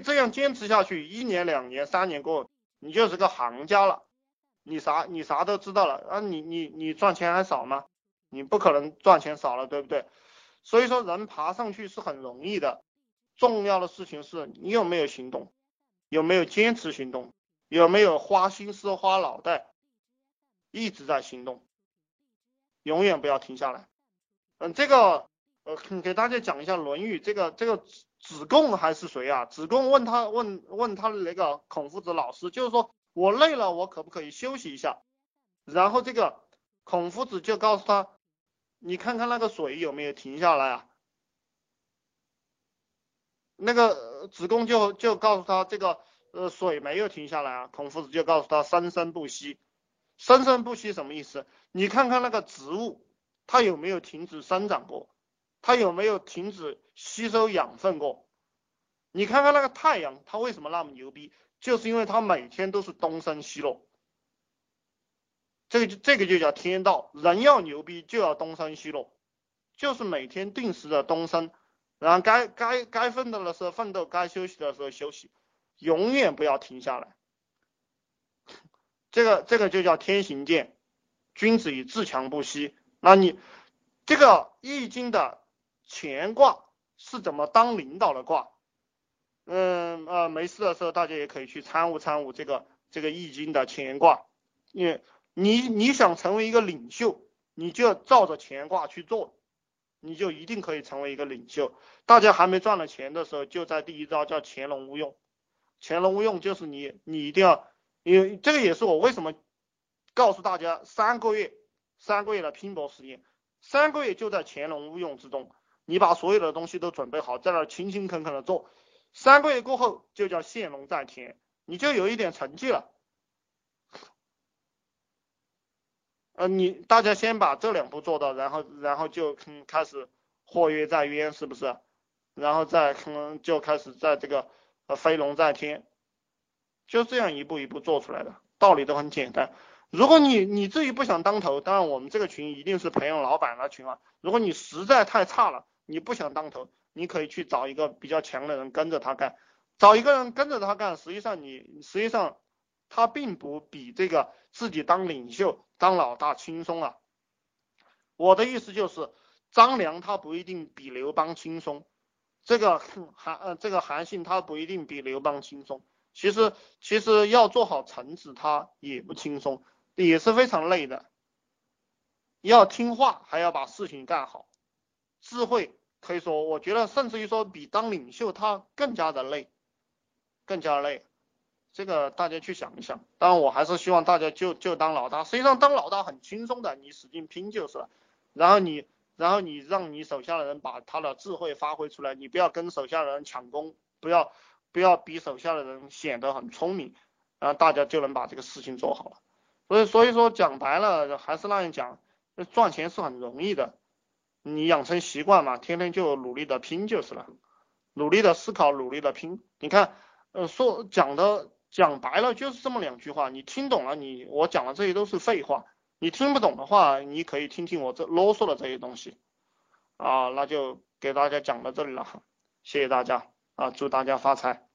这样坚持下去，一年、两年、三年过后，你就是个行家了，你啥你啥都知道了啊，你你你赚钱还少吗？你不可能赚钱少了，对不对？所以说人爬上去是很容易的，重要的事情是你有没有行动，有没有坚持行动，有没有花心思花脑袋，一直在行动，永远不要停下来。嗯，这个呃给大家讲一下《论语》，这个这个子贡还是谁啊？子贡问他问问他的那个孔夫子老师，就是说我累了，我可不可以休息一下？然后这个孔夫子就告诉他。你看看那个水有没有停下来啊？那个子贡就就告诉他，这个呃水没有停下来啊。孔夫子就告诉他，生生不息。生生不息什么意思？你看看那个植物，它有没有停止生长过？它有没有停止吸收养分过？你看看那个太阳，它为什么那么牛逼？就是因为它每天都是东升西落。这个这个就叫天道，人要牛逼就要东升西落，就是每天定时的东升，然后该该该奋斗的时候奋斗，该休息的时候休息，永远不要停下来。这个这个就叫天行健，君子以自强不息。那你这个易经的乾卦是怎么当领导的卦？嗯呃，没事的时候大家也可以去参悟参悟这个这个易经的乾卦，因为。你你想成为一个领袖，你就照着乾卦去做，你就一定可以成为一个领袖。大家还没赚了钱的时候，就在第一招叫潜龙勿用。潜龙勿用就是你你一定要，因为这个也是我为什么告诉大家三个月三个月的拼搏时间，三个月就在潜龙勿用之中，你把所有的东西都准备好，在那勤勤恳恳的做，三个月过后就叫现龙在田，你就有一点成绩了。呃，你大家先把这两步做到，然后然后就嗯开始或跃在渊，是不是？然后再嗯就开始在这个飞龙在天，就这样一步一步做出来的，道理都很简单。如果你你自己不想当头，当然我们这个群一定是培养老板的群啊。如果你实在太差了，你不想当头，你可以去找一个比较强的人跟着他干，找一个人跟着他干，实际上你实际上。他并不比这个自己当领袖、当老大轻松啊。我的意思就是，张良他不一定比刘邦轻松，这个韩呃这个韩信他不一定比刘邦轻松。其实其实要做好臣子，他也不轻松，也是非常累的。要听话，还要把事情干好。智慧可以说，我觉得甚至于说比当领袖他更加的累，更加累。这个大家去想一想，当然我还是希望大家就就当老大，实际上当老大很轻松的，你使劲拼就是了。然后你，然后你让你手下的人把他的智慧发挥出来，你不要跟手下的人抢功，不要不要比手下的人显得很聪明，然后大家就能把这个事情做好了。所以所以说讲白了还是那样讲，赚钱是很容易的，你养成习惯嘛，天天就努力的拼就是了，努力的思考，努力的拼。你看，呃，说讲的。讲白了就是这么两句话，你听懂了，你我讲的这些都是废话。你听不懂的话，你可以听听我这啰嗦的这些东西啊，那就给大家讲到这里了，谢谢大家啊，祝大家发财。